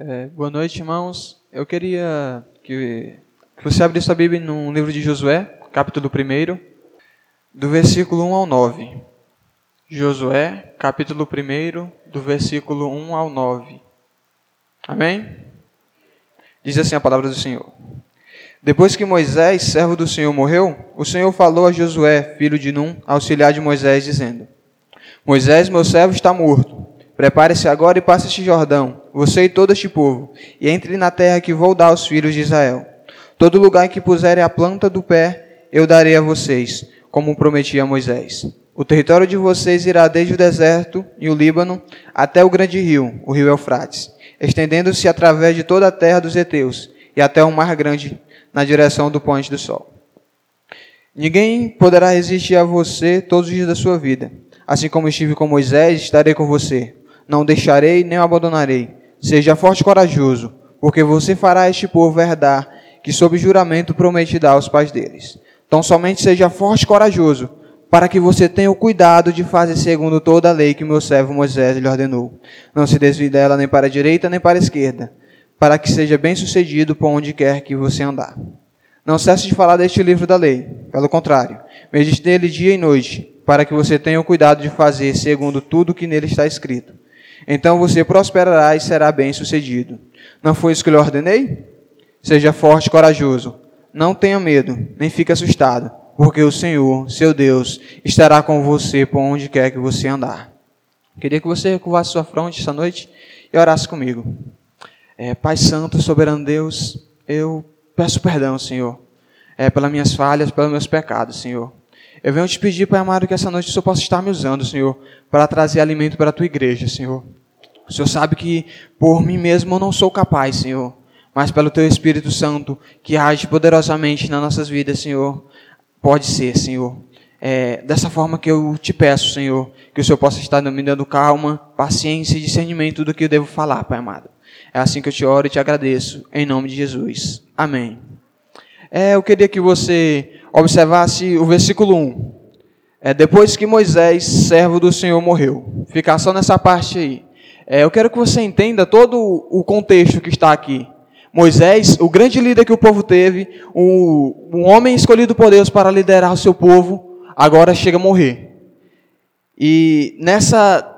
É, boa noite, irmãos. Eu queria que, que você abrisse a Bíblia no livro de Josué, capítulo 1, do versículo 1 ao 9. Josué, capítulo 1, do versículo 1 ao 9. Amém? Diz assim a palavra do Senhor. Depois que Moisés, servo do Senhor, morreu, o Senhor falou a Josué, filho de Num, auxiliar de Moisés, dizendo: Moisés, meu servo, está morto. Prepare-se agora e passe este Jordão, você e todo este povo, e entre na terra que vou dar aos filhos de Israel. Todo lugar que puserem a planta do pé, eu darei a vocês, como prometi a Moisés. O território de vocês irá desde o deserto e o Líbano até o grande rio, o rio Eufrates, estendendo-se através de toda a terra dos heteus e até o mar grande, na direção do ponte do sol. Ninguém poderá resistir a você todos os dias da sua vida. Assim como estive com Moisés, estarei com você não deixarei nem o abandonarei. Seja forte e corajoso, porque você fará este povo herdar, que sob juramento prometi dar aos pais deles. Então somente seja forte e corajoso, para que você tenha o cuidado de fazer segundo toda a lei que meu servo Moisés lhe ordenou. Não se desvie dela nem para a direita nem para a esquerda, para que seja bem sucedido por onde quer que você andar. Não cesse de falar deste livro da lei, pelo contrário, medite nele dia e noite, para que você tenha o cuidado de fazer segundo tudo que nele está escrito. Então você prosperará e será bem-sucedido. Não foi isso que lhe ordenei? Seja forte e corajoso. Não tenha medo, nem fique assustado, porque o Senhor, seu Deus, estará com você por onde quer que você andar. Queria que você curvasse sua fronte essa noite e orasse comigo. É, Pai Santo, soberano Deus, eu peço perdão, Senhor, é, pelas minhas falhas, pelos meus pecados, Senhor. Eu venho te pedir, Pai amado, que essa noite o Senhor possa estar me usando, Senhor, para trazer alimento para a tua igreja, Senhor. O Senhor sabe que por mim mesmo eu não sou capaz, Senhor, mas pelo teu Espírito Santo, que age poderosamente nas nossas vidas, Senhor, pode ser, Senhor. É, dessa forma que eu te peço, Senhor, que o Senhor possa estar me dando calma, paciência e discernimento do que eu devo falar, Pai amado. É assim que eu te oro e te agradeço, em nome de Jesus. Amém. É, eu queria que você observasse o versículo 1. É, depois que Moisés, servo do Senhor, morreu. Ficar só nessa parte aí. É, eu quero que você entenda todo o contexto que está aqui. Moisés, o grande líder que o povo teve, um, um homem escolhido por Deus para liderar o seu povo, agora chega a morrer. E nessa,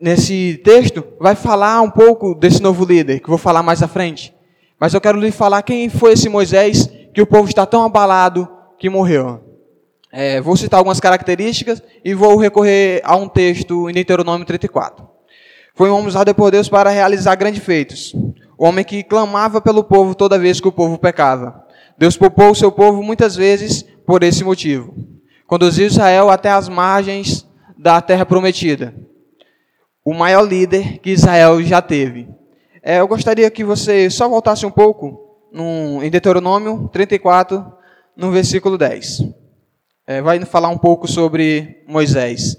nesse texto vai falar um pouco desse novo líder, que eu vou falar mais à frente. Mas eu quero lhe falar quem foi esse Moisés que o povo está tão abalado que morreu. É, vou citar algumas características e vou recorrer a um texto em Deuteronômio 34. Foi um homem usado por Deus para realizar grandes feitos. O homem que clamava pelo povo toda vez que o povo pecava. Deus poupou o seu povo muitas vezes por esse motivo. Conduziu Israel até as margens da terra prometida. O maior líder que Israel já teve. É, eu gostaria que você só voltasse um pouco no, em Deuteronômio 34, no versículo 10. É, vai falar um pouco sobre Moisés.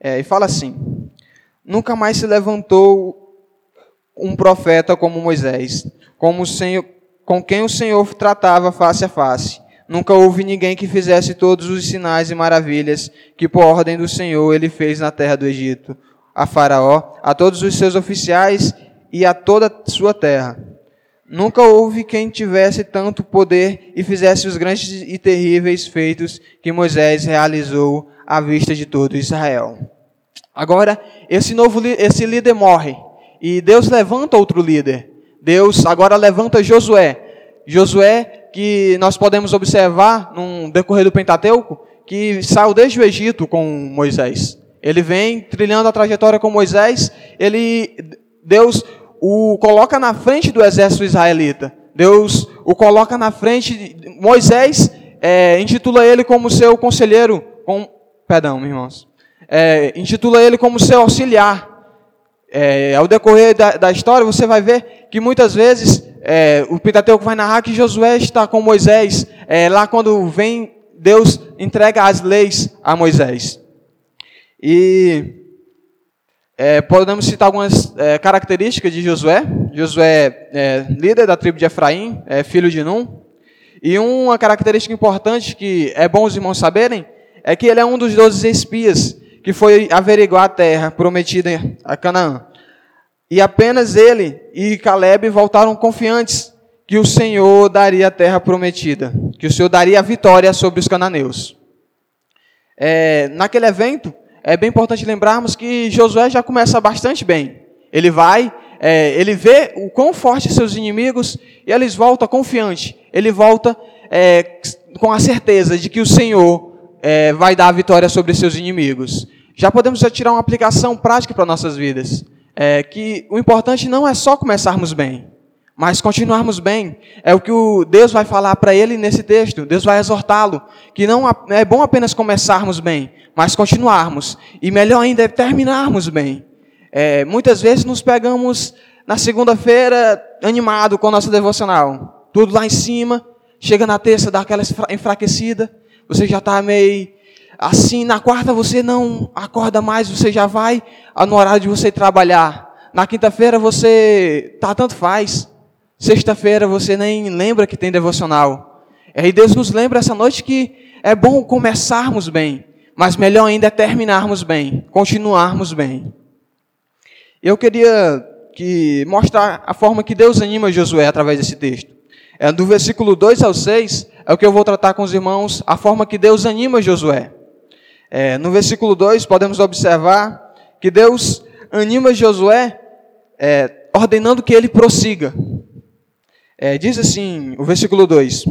É, e fala assim: Nunca mais se levantou um profeta como Moisés, como Senhor, com quem o Senhor tratava face a face. Nunca houve ninguém que fizesse todos os sinais e maravilhas que, por ordem do Senhor, ele fez na terra do Egito, a Faraó, a todos os seus oficiais e a toda a sua terra. Nunca houve quem tivesse tanto poder e fizesse os grandes e terríveis feitos que Moisés realizou à vista de todo Israel. Agora, esse novo esse líder morre e Deus levanta outro líder. Deus agora levanta Josué. Josué, que nós podemos observar no decorrer do Pentateuco, que saiu desde o Egito com Moisés. Ele vem trilhando a trajetória com Moisés, ele Deus o coloca na frente do exército israelita. Deus o coloca na frente. Moisés é, intitula ele como seu conselheiro. Com, perdão, irmãos. É, intitula ele como seu auxiliar. É, ao decorrer da, da, história, você vai ver que muitas vezes é, o Pentateuco vai narrar que Josué está com Moisés. É, lá quando vem, Deus entrega as leis a Moisés. E é, podemos citar algumas é, características de Josué. Josué é líder da tribo de Efraim, é filho de Num. E uma característica importante que é bom os irmãos saberem é que ele é um dos doze espias que foi averiguar a terra prometida a Canaã. E apenas ele e Caleb voltaram confiantes que o Senhor daria a terra prometida, que o Senhor daria a vitória sobre os cananeus. É, naquele evento, é bem importante lembrarmos que Josué já começa bastante bem. Ele vai, é, ele vê o quão fortes seus inimigos e eles voltam confiante. Ele volta é, com a certeza de que o Senhor é, vai dar a vitória sobre seus inimigos. Já podemos já tirar uma aplicação prática para nossas vidas. É, que o importante não é só começarmos bem, mas continuarmos bem. É o que o Deus vai falar para ele nesse texto. Deus vai exortá-lo que não é bom apenas começarmos bem, mas continuarmos. E melhor ainda é terminarmos bem. É, muitas vezes nos pegamos na segunda-feira animado com a nossa devocional. Tudo lá em cima. Chega na terça, dá aquela enfraquecida. Você já está meio assim. Na quarta você não acorda mais, você já vai no horário de você trabalhar. Na quinta-feira você tá tanto faz. Sexta-feira você nem lembra que tem devocional. E aí Deus nos lembra essa noite que é bom começarmos bem, mas melhor ainda é terminarmos bem, continuarmos bem. Eu queria que mostrar a forma que Deus anima Josué através desse texto. É do versículo 2 ao 6, é o que eu vou tratar com os irmãos, a forma que Deus anima Josué. É, no versículo 2, podemos observar que Deus anima Josué é, ordenando que ele prossiga. É, diz assim, o versículo 2: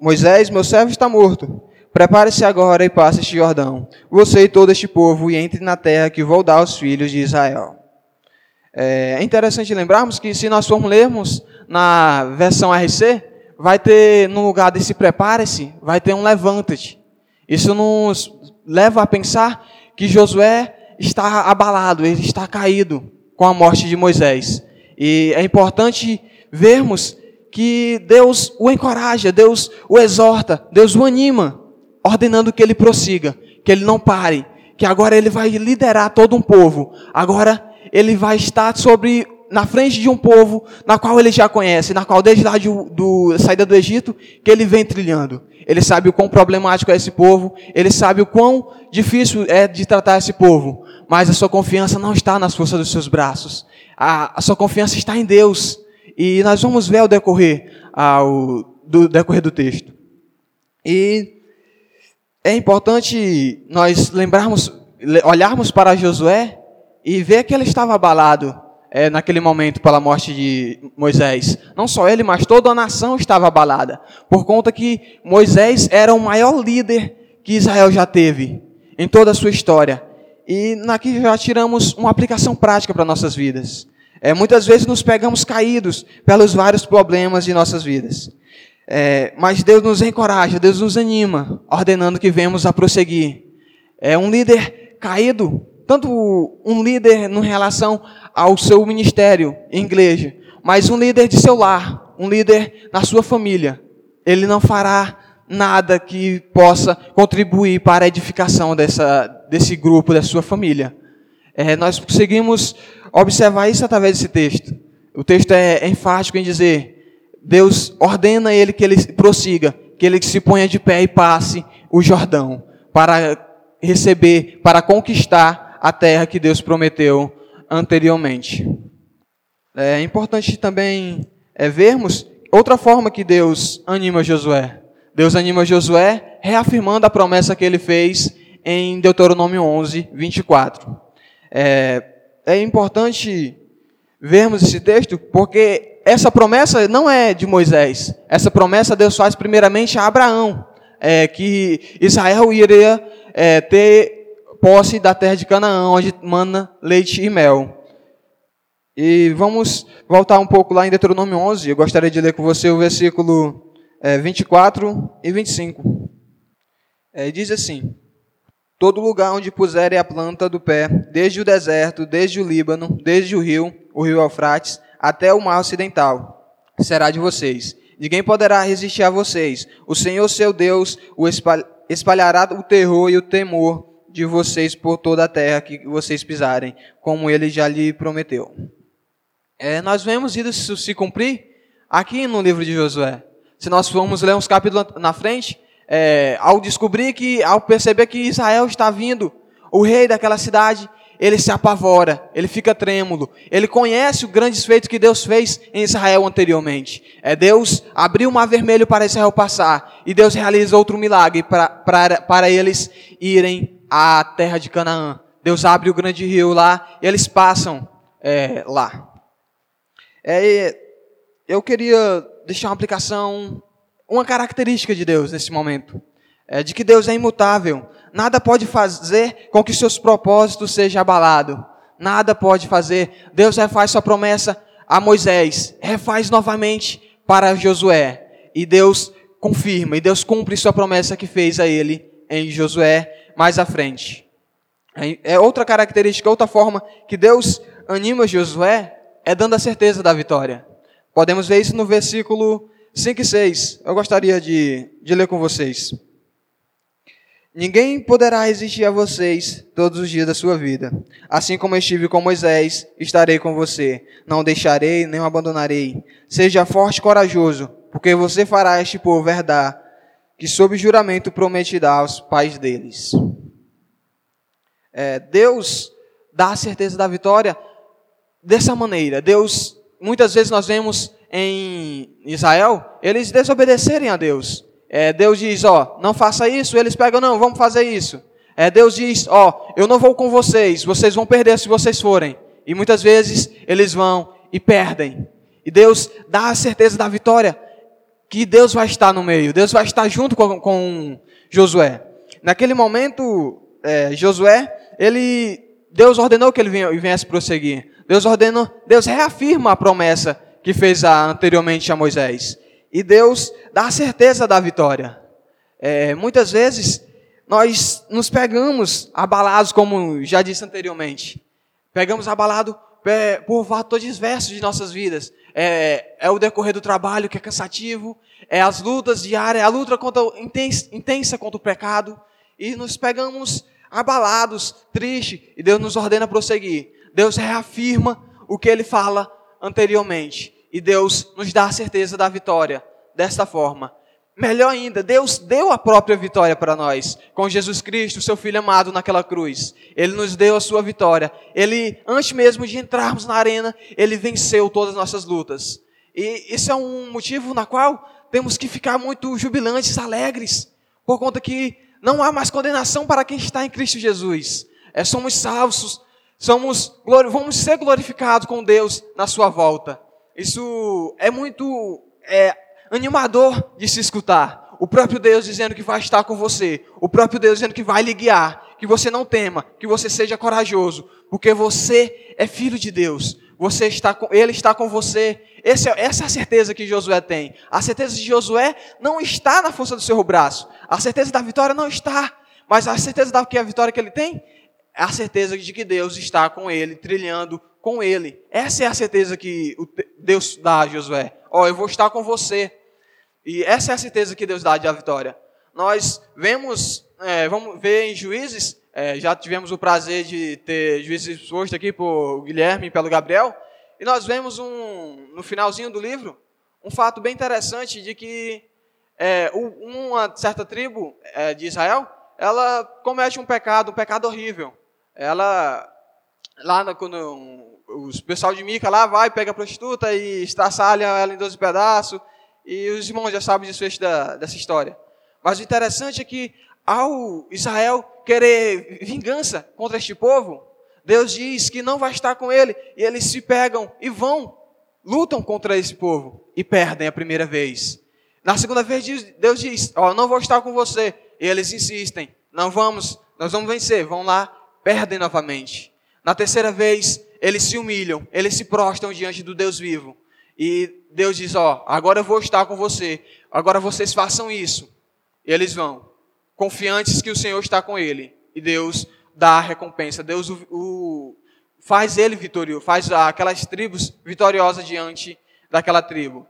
Moisés, meu servo, está morto. Prepare-se agora e passe este Jordão, você e todo este povo, e entre na terra que vou dar aos filhos de Israel. É, é interessante lembrarmos que se nós formos lermos na versão RC, vai ter, no lugar desse prepare-se, vai ter um levanta-te. Isso nos leva a pensar que Josué está abalado, ele está caído com a morte de Moisés. E é importante vermos que Deus o encoraja, Deus o exorta, Deus o anima, ordenando que ele prossiga, que ele não pare, que agora ele vai liderar todo um povo. Agora ele vai estar sobre na frente de um povo na qual ele já conhece, na qual desde lá de, do saída do Egito que ele vem trilhando. Ele sabe o quão problemático é esse povo, ele sabe o quão difícil é de tratar esse povo, mas a sua confiança não está nas forças dos seus braços. A, a sua confiança está em Deus. E nós vamos ver ao decorrer ao, do decorrer do texto. E é importante nós lembrarmos, olharmos para Josué e ver que ele estava abalado é, naquele momento pela morte de Moisés. Não só ele, mas toda a nação estava abalada, por conta que Moisés era o maior líder que Israel já teve em toda a sua história. E aqui já tiramos uma aplicação prática para nossas vidas. É, muitas vezes nos pegamos caídos pelos vários problemas de nossas vidas. É, mas Deus nos encoraja, Deus nos anima, ordenando que vemos a prosseguir. É um líder caído tanto um líder em relação ao seu ministério em igreja, mas um líder de seu lar, um líder na sua família. Ele não fará nada que possa contribuir para a edificação dessa, desse grupo, da sua família. É, nós conseguimos observar isso através desse texto. O texto é enfático em dizer: Deus ordena ele que ele prossiga, que ele se ponha de pé e passe o Jordão para receber, para conquistar a terra que Deus prometeu anteriormente. É importante também é, vermos outra forma que Deus anima Josué. Deus anima Josué reafirmando a promessa que ele fez em Deuteronômio 11, 24. É, é importante vermos esse texto porque essa promessa não é de Moisés. Essa promessa Deus faz primeiramente a Abraão, é, que Israel iria é, ter posse da terra de Canaã, onde mana leite e mel. E vamos voltar um pouco lá em Deuteronômio 11. Eu gostaria de ler com você o versículo é, 24 e 25. É, diz assim: Todo lugar onde puserem a planta do pé, desde o deserto, desde o Líbano, desde o rio, o rio Eufrates, até o mar ocidental, será de vocês. Ninguém poderá resistir a vocês. O Senhor, seu Deus, o espalhará o terror e o temor de vocês por toda a terra que vocês pisarem, como ele já lhe prometeu. É, nós vemos isso se cumprir aqui no livro de Josué. Se nós formos ler uns capítulos na frente, é, ao descobrir que, ao perceber que Israel está vindo, o rei daquela cidade, ele se apavora, ele fica trêmulo. Ele conhece o grande feito que Deus fez em Israel anteriormente. É Deus abriu o mar vermelho para Israel passar e Deus realiza outro milagre para, para, para eles irem à terra de Canaã. Deus abre o grande rio lá e eles passam é, lá. É, eu queria deixar uma aplicação, uma característica de Deus nesse momento, é, de que Deus é imutável. Nada pode fazer com que seus propósitos sejam abalados. Nada pode fazer. Deus refaz sua promessa a Moisés, refaz novamente para Josué. E Deus confirma, e Deus cumpre sua promessa que fez a ele em Josué mais à frente. É outra característica, outra forma que Deus anima Josué é dando a certeza da vitória. Podemos ver isso no versículo 5 e 6. Eu gostaria de, de ler com vocês. Ninguém poderá resistir a vocês todos os dias da sua vida. Assim como estive com Moisés, estarei com você. Não deixarei nem abandonarei. Seja forte e corajoso, porque você fará este povo herdar, que sob juramento prometerá aos pais deles. É, Deus dá a certeza da vitória dessa maneira. Deus, muitas vezes nós vemos em Israel, eles desobedecerem a Deus. É, Deus diz, ó, não faça isso, eles pegam, não, vamos fazer isso. É, Deus diz, ó, eu não vou com vocês, vocês vão perder se vocês forem. E muitas vezes eles vão e perdem. E Deus dá a certeza da vitória, que Deus vai estar no meio, Deus vai estar junto com, com Josué. Naquele momento, é, Josué, ele, Deus ordenou que ele viesse prosseguir. Deus ordenou, Deus reafirma a promessa que fez anteriormente a Moisés. E Deus dá a certeza da vitória. É, muitas vezes nós nos pegamos abalados, como já disse anteriormente. Pegamos abalado é, por fatores diversos de nossas vidas. É, é, o decorrer do trabalho que é cansativo, é as lutas diárias, a luta contra, intensa, intensa contra o pecado. E nos pegamos abalados, tristes, e Deus nos ordena prosseguir. Deus reafirma o que ele fala anteriormente e Deus nos dá a certeza da vitória desta forma. Melhor ainda, Deus deu a própria vitória para nós, com Jesus Cristo, seu Filho amado, naquela cruz. Ele nos deu a sua vitória. Ele, antes mesmo de entrarmos na arena, ele venceu todas as nossas lutas. E isso é um motivo na qual temos que ficar muito jubilantes, alegres, por conta que não há mais condenação para quem está em Cristo Jesus. É, somos salvos, somos, vamos ser glorificados com Deus na sua volta. Isso é muito é, animador de se escutar. O próprio Deus dizendo que vai estar com você. O próprio Deus dizendo que vai lhe guiar. Que você não tema, que você seja corajoso, porque você é filho de Deus. Você está com, ele está com você. É, essa é a certeza que Josué tem. A certeza de Josué não está na força do seu braço. A certeza da vitória não está. Mas a certeza da que a vitória que ele tem a certeza de que Deus está com ele, trilhando com ele. Essa é a certeza que Deus dá a Josué. Ó, oh, eu vou estar com você. E essa é a certeza que Deus dá de a vitória. Nós vemos, é, vamos ver em Juízes, é, já tivemos o prazer de ter juízes exposto aqui por Guilherme e pelo Gabriel, e nós vemos um, no finalzinho do livro um fato bem interessante de que é, uma certa tribo é, de Israel, ela comete um pecado, um pecado horrível. Ela, lá quando o pessoal de Mica lá vai, pega a prostituta e estraçalha ela em 12 pedaços. E os irmãos já sabem desfecho da, dessa história. Mas o interessante é que, ao Israel querer vingança contra este povo, Deus diz que não vai estar com ele. E eles se pegam e vão, lutam contra esse povo e perdem a primeira vez. Na segunda vez, Deus diz: Ó, oh, não vou estar com você. E eles insistem: Não vamos, nós vamos vencer. Vão lá, perdem novamente. Na terceira vez, eles se humilham, eles se prostram diante do Deus vivo. E Deus diz: Ó, agora eu vou estar com você, agora vocês façam isso. E eles vão, confiantes que o Senhor está com ele. E Deus dá a recompensa, Deus o, o faz ele vitorioso, faz aquelas tribos vitoriosas diante daquela tribo.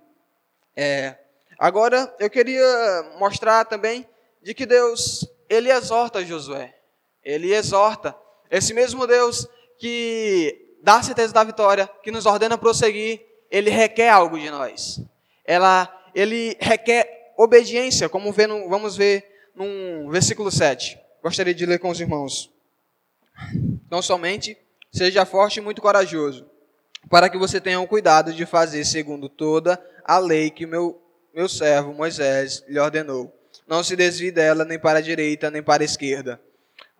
É, agora eu queria mostrar também de que Deus ele exorta Josué, ele exorta esse mesmo Deus que dá a certeza da vitória, que nos ordena prosseguir, ele requer algo de nós. Ela, ele requer obediência, como vê no, vamos ver no versículo 7. Gostaria de ler com os irmãos. Então, somente seja forte e muito corajoso, para que você tenha o cuidado de fazer segundo toda a lei que meu, meu servo Moisés lhe ordenou. Não se desvie dela nem para a direita nem para a esquerda,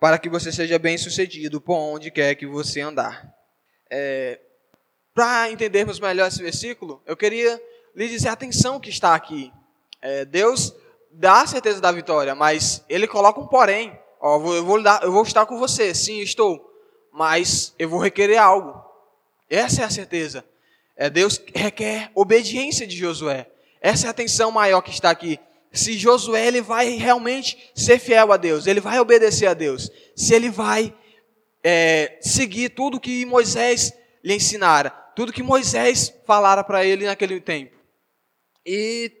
para que você seja bem sucedido por onde quer que você andar. É, para entendermos melhor esse versículo, eu queria lhe dizer a atenção que está aqui. É, Deus dá a certeza da vitória, mas Ele coloca um porém. Ó, eu, vou, dar, eu vou estar com você, sim, estou, mas eu vou requerer algo. Essa é a certeza. É, Deus requer obediência de Josué. Essa é a atenção maior que está aqui. Se Josué ele vai realmente ser fiel a Deus, ele vai obedecer a Deus, se ele vai é, seguir tudo que Moisés lhe ensinara, tudo que Moisés falara para ele naquele tempo. E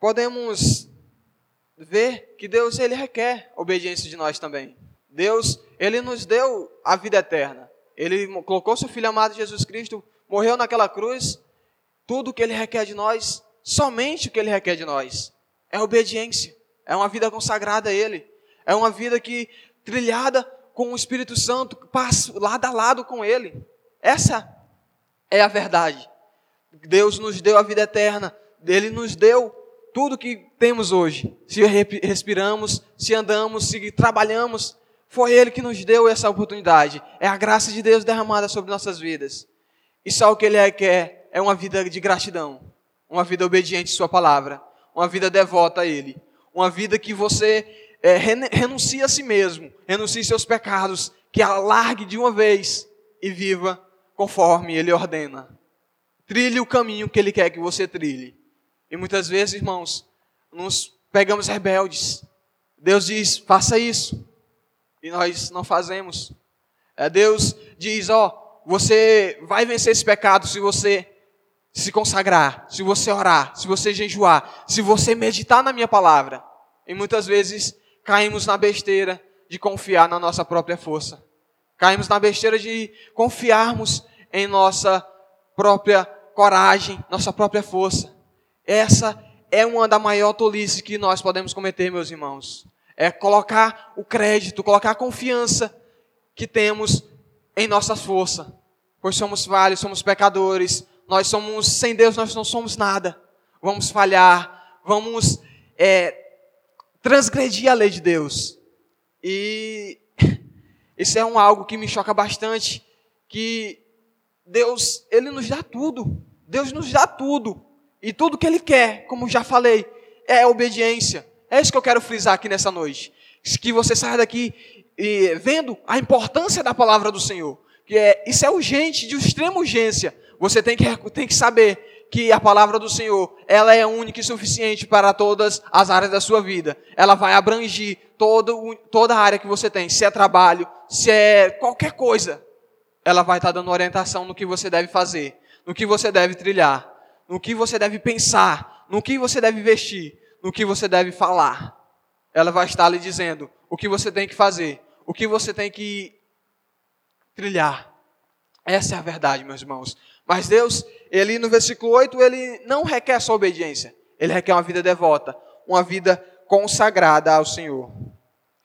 podemos ver que Deus ele requer obediência de nós também. Deus, ele nos deu a vida eterna. Ele colocou seu filho amado Jesus Cristo, morreu naquela cruz. Tudo que ele requer de nós, somente o que ele requer de nós, é obediência. É uma vida consagrada a ele. É uma vida que trilhada com o Espírito Santo, passa lado a lado com ele. Essa é a verdade. Deus nos deu a vida eterna. Ele nos deu tudo que temos hoje. Se respiramos, se andamos, se trabalhamos, foi Ele que nos deu essa oportunidade. É a graça de Deus derramada sobre nossas vidas. E só o que Ele quer é uma vida de gratidão, uma vida obediente à Sua palavra, uma vida devota a Ele, uma vida que você é, renuncie a si mesmo, renuncie seus pecados, que alargue de uma vez e viva conforme Ele ordena. Trilhe o caminho que Ele quer que você trilhe. E muitas vezes, irmãos, nos pegamos rebeldes. Deus diz, faça isso. E nós não fazemos. É, Deus diz, ó, você vai vencer esse pecado se você se consagrar, se você orar, se você jejuar, se você meditar na minha palavra. E muitas vezes caímos na besteira de confiar na nossa própria força. Caímos na besteira de confiarmos em nossa própria coragem, nossa própria força. Essa é uma da maior tolice que nós podemos cometer, meus irmãos. É colocar o crédito, colocar a confiança que temos em nossas forças. Pois somos falhos, somos pecadores. Nós somos, sem Deus, nós não somos nada. Vamos falhar, vamos é, transgredir a lei de Deus. E isso é um algo que me choca bastante, que Deus, ele nos dá tudo. Deus nos dá tudo. E tudo que ele quer, como já falei, é obediência. É isso que eu quero frisar aqui nessa noite. Que você saia daqui e, vendo a importância da palavra do Senhor. Que é, isso é urgente, de extrema urgência. Você tem que, tem que saber que a palavra do Senhor, ela é única e suficiente para todas as áreas da sua vida. Ela vai abranger todo, toda a área que você tem, se é trabalho, se é qualquer coisa. Ela vai estar dando orientação no que você deve fazer, no que você deve trilhar, no que você deve pensar, no que você deve vestir, no que você deve falar. Ela vai estar lhe dizendo o que você tem que fazer, o que você tem que trilhar. Essa é a verdade, meus irmãos. Mas Deus, ele no versículo 8, ele não requer só obediência. Ele requer uma vida devota, uma vida consagrada ao Senhor.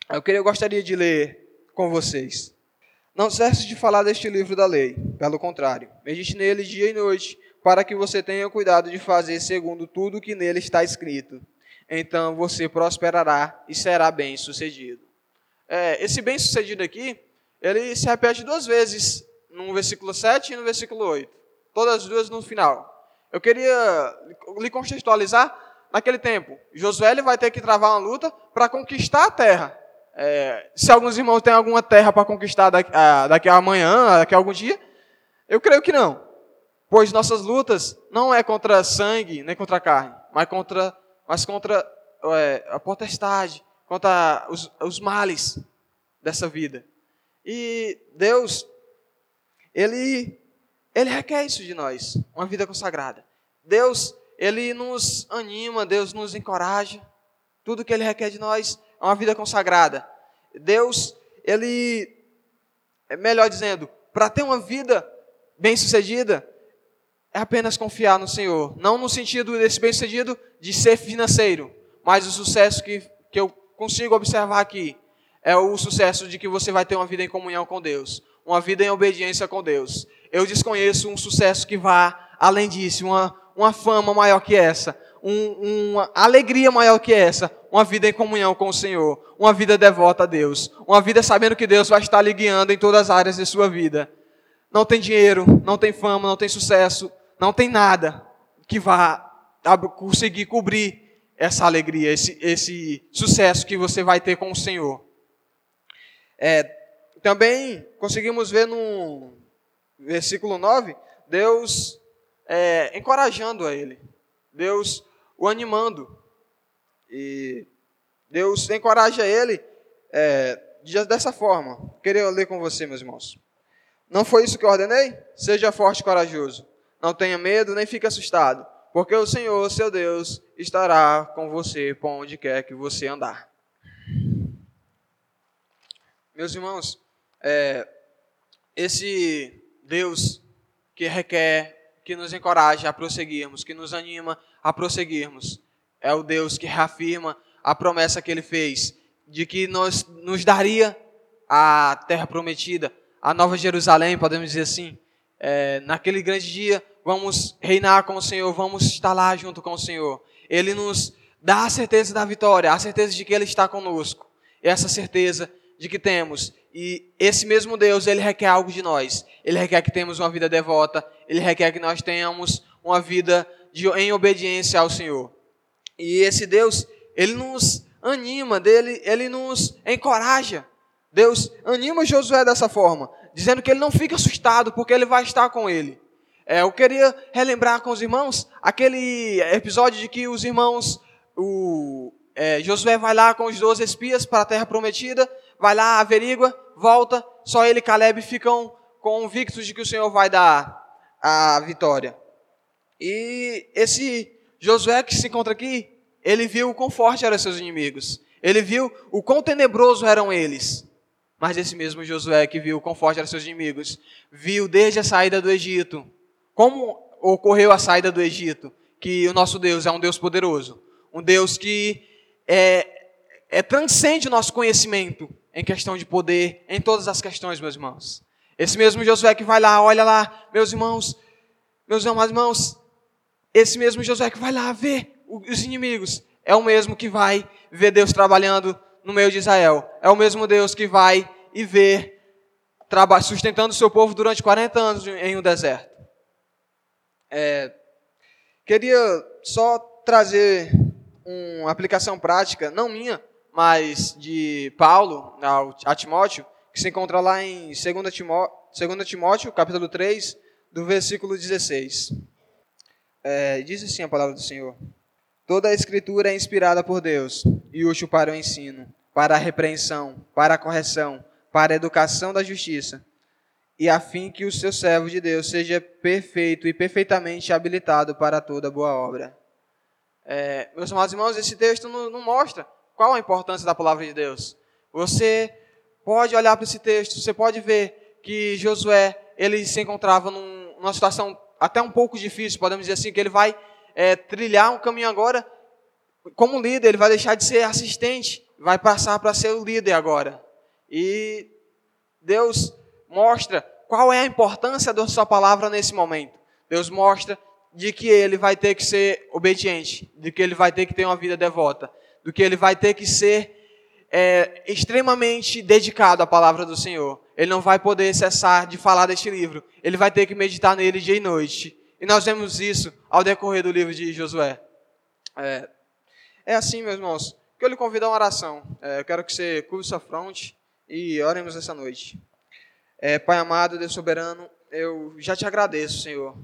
Eu, queria, eu gostaria de ler com vocês. Não cesse de falar deste livro da lei, pelo contrário, medite nele dia e noite, para que você tenha cuidado de fazer segundo tudo que nele está escrito. Então você prosperará e será bem sucedido. É, esse bem sucedido aqui, ele se repete duas vezes, no versículo 7 e no versículo 8 todas as duas no final. Eu queria lhe contextualizar naquele tempo. Josué ele vai ter que travar uma luta para conquistar a terra. É, se alguns irmãos têm alguma terra para conquistar daqui a, daqui a amanhã, daqui a algum dia, eu creio que não. Pois nossas lutas não é contra sangue, nem contra carne, mas contra, mas contra é, a potestade, contra os, os males dessa vida. E Deus, Ele ele requer isso de nós, uma vida consagrada. Deus, ele nos anima, Deus nos encoraja. Tudo que ele requer de nós é uma vida consagrada. Deus, ele, é melhor dizendo, para ter uma vida bem-sucedida, é apenas confiar no Senhor. Não no sentido desse bem-sucedido de ser financeiro, mas o sucesso que, que eu consigo observar aqui é o sucesso de que você vai ter uma vida em comunhão com Deus, uma vida em obediência com Deus. Eu desconheço um sucesso que vá além disso, uma, uma fama maior que essa, um, uma alegria maior que essa, uma vida em comunhão com o Senhor, uma vida devota a Deus, uma vida sabendo que Deus vai estar lhe guiando em todas as áreas de sua vida. Não tem dinheiro, não tem fama, não tem sucesso, não tem nada que vá conseguir cobrir essa alegria, esse, esse sucesso que você vai ter com o Senhor. É, também conseguimos ver no versículo 9, Deus é, encorajando a ele, Deus o animando. E Deus encoraja ele é, dessa forma. Queria ler com você, meus irmãos. Não foi isso que ordenei? Seja forte e corajoso. Não tenha medo, nem fique assustado, porque o Senhor, seu Deus, estará com você por onde quer que você andar. Meus irmãos, é, esse Deus que requer, que nos encoraja a prosseguirmos, que nos anima a prosseguirmos, é o Deus que reafirma a promessa que ele fez de que nós, nos daria a terra prometida, a nova Jerusalém, podemos dizer assim. É, naquele grande dia, vamos reinar com o Senhor, vamos estar lá junto com o Senhor. Ele nos dá a certeza da vitória, a certeza de que Ele está conosco. E essa certeza de que temos. E esse mesmo Deus, Ele requer algo de nós. Ele requer que temos uma vida devota. Ele requer que nós tenhamos uma vida de, em obediência ao Senhor. E esse Deus, Ele nos anima, dele, Ele nos encoraja. Deus anima Josué dessa forma, dizendo que ele não fica assustado, porque ele vai estar com ele. É, eu queria relembrar com os irmãos aquele episódio de que os irmãos, o, é, Josué vai lá com os 12 espias para a terra prometida, vai lá, averigua, volta, só ele e Caleb ficam convictos de que o Senhor vai dar a vitória. E esse Josué que se encontra aqui, ele viu o quão forte eram seus inimigos. Ele viu o quão tenebroso eram eles. Mas esse mesmo Josué que viu o quão forte eram seus inimigos, viu desde a saída do Egito, como ocorreu a saída do Egito, que o nosso Deus é um Deus poderoso, um Deus que é, é transcende o nosso conhecimento em questão de poder, em todas as questões, meus irmãos. Esse mesmo Josué que vai lá, olha lá, meus irmãos, meus irmãos, esse mesmo Josué que vai lá ver os inimigos, é o mesmo que vai ver Deus trabalhando no meio de Israel. É o mesmo Deus que vai e vê sustentando o seu povo durante 40 anos em um deserto. É, queria só trazer uma aplicação prática, não minha, mas de Paulo a Timóteo, que se encontra lá em 2 Timóteo, 2 Timóteo capítulo 3, do versículo 16. É, diz assim a palavra do Senhor. Toda a escritura é inspirada por Deus e útil para o ensino, para a repreensão, para a correção, para a educação da justiça, e a fim que o seu servo de Deus seja perfeito e perfeitamente habilitado para toda boa obra. É, meus amados irmãos, esse texto não, não mostra qual a importância da palavra de Deus. Você pode olhar para esse texto, você pode ver que Josué ele se encontrava num, numa situação até um pouco difícil, podemos dizer assim, que ele vai é, trilhar um caminho agora como líder, ele vai deixar de ser assistente, vai passar para ser o líder agora. E Deus mostra qual é a importância da sua palavra nesse momento. Deus mostra de que ele vai ter que ser obediente, de que ele vai ter que ter uma vida devota, do que ele vai ter que ser é, extremamente dedicado à palavra do Senhor. Ele não vai poder cessar de falar deste livro. Ele vai ter que meditar nele dia e noite. E nós vemos isso ao decorrer do livro de Josué. É, é assim, meus irmãos, que eu lhe convido a uma oração. É, eu quero que você curva sua fronte e oremos essa noite. É, Pai amado, Deus soberano, eu já te agradeço, Senhor.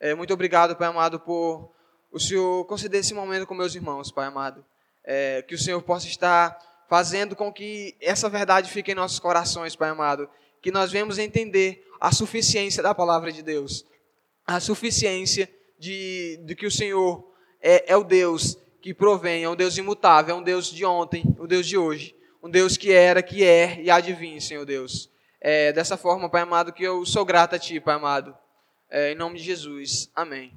É, muito obrigado, Pai amado, por o Senhor conceder esse momento com meus irmãos, Pai amado. É, que o Senhor possa estar fazendo com que essa verdade fique em nossos corações, Pai amado. Que nós venhamos entender a suficiência da palavra de Deus a suficiência de, de que o Senhor é, é o Deus que provém, é um Deus imutável, é um Deus de ontem, um Deus de hoje, um Deus que era, que é e vir, Senhor Deus. É dessa forma, Pai amado, que eu sou grato a Ti, Pai amado. É, em nome de Jesus. Amém.